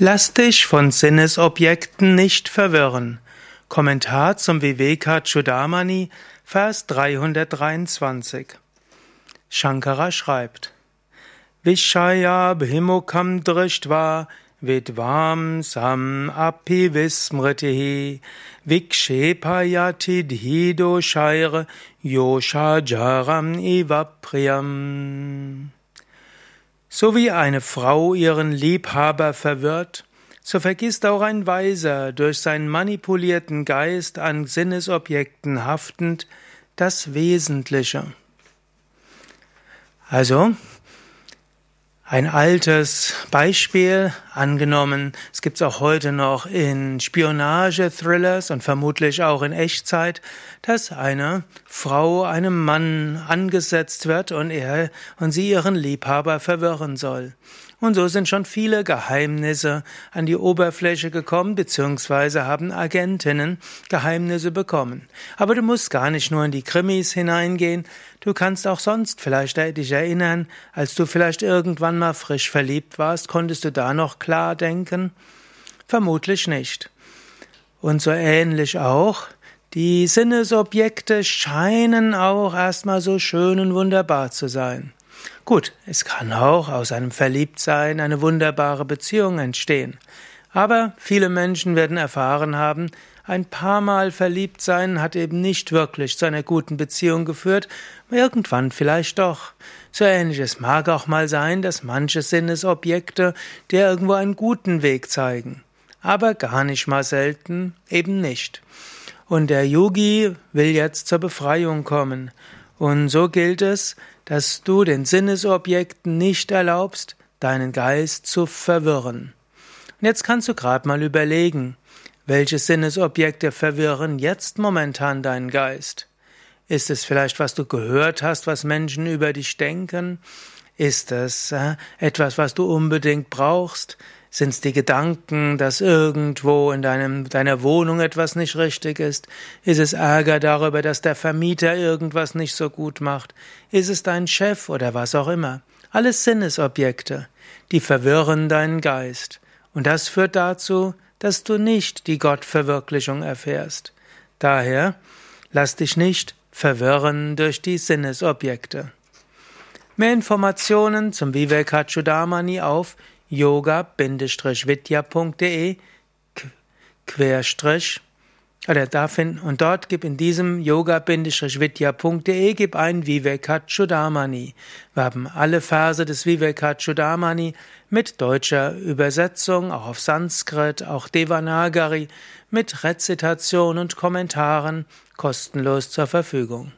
Lass dich von Sinnesobjekten nicht verwirren. Kommentar zum Viveka Chudamani, Vers 323. Shankara schreibt: Vishaya bhimukam drishtva vidvam sam api vismritihi vikshepayati dhido shaire yosha jaram ivapriyam so wie eine Frau ihren Liebhaber verwirrt, so vergisst auch ein Weiser durch seinen manipulierten Geist an Sinnesobjekten haftend das Wesentliche. Also, ein altes Beispiel angenommen, es gibt es auch heute noch in Spionage-Thrillers und vermutlich auch in Echtzeit, dass eine Frau einem Mann angesetzt wird und er und sie ihren Liebhaber verwirren soll. Und so sind schon viele Geheimnisse an die Oberfläche gekommen, beziehungsweise haben Agentinnen Geheimnisse bekommen. Aber du musst gar nicht nur in die Krimis hineingehen, du kannst auch sonst vielleicht dich erinnern, als du vielleicht irgendwann mal frisch verliebt warst, konntest du da noch klar denken? Vermutlich nicht. Und so ähnlich auch, die Sinnesobjekte scheinen auch erstmal so schön und wunderbar zu sein. Gut, es kann auch aus einem Verliebtsein eine wunderbare Beziehung entstehen. Aber viele Menschen werden erfahren haben, ein paar Mal verliebt sein hat eben nicht wirklich zu einer guten Beziehung geführt, irgendwann vielleicht doch. So ähnliches mag auch mal sein, dass manche Sinnesobjekte dir irgendwo einen guten Weg zeigen. Aber gar nicht mal selten eben nicht. Und der Yogi will jetzt zur Befreiung kommen. Und so gilt es, dass du den Sinnesobjekten nicht erlaubst, deinen Geist zu verwirren. Jetzt kannst du gerade mal überlegen, welche Sinnesobjekte verwirren jetzt momentan deinen Geist? Ist es vielleicht, was du gehört hast, was Menschen über dich denken? Ist es äh, etwas, was du unbedingt brauchst? Sind es die Gedanken, dass irgendwo in deinem, deiner Wohnung etwas nicht richtig ist? Ist es Ärger darüber, dass der Vermieter irgendwas nicht so gut macht? Ist es dein Chef oder was auch immer? Alles Sinnesobjekte, die verwirren deinen Geist. Und das führt dazu, dass du nicht die Gottverwirklichung erfährst. Daher lass dich nicht verwirren durch die Sinnesobjekte. Mehr Informationen zum Vivekachudamani auf yoga-vidya.de Querstrich oder da finden und dort gib in diesem yoga-vidya.de gib ein Vivekachudamani. Wir haben alle Verse des Vivekachudamani mit deutscher Übersetzung, auch auf Sanskrit, auch Devanagari, mit Rezitation und Kommentaren kostenlos zur Verfügung.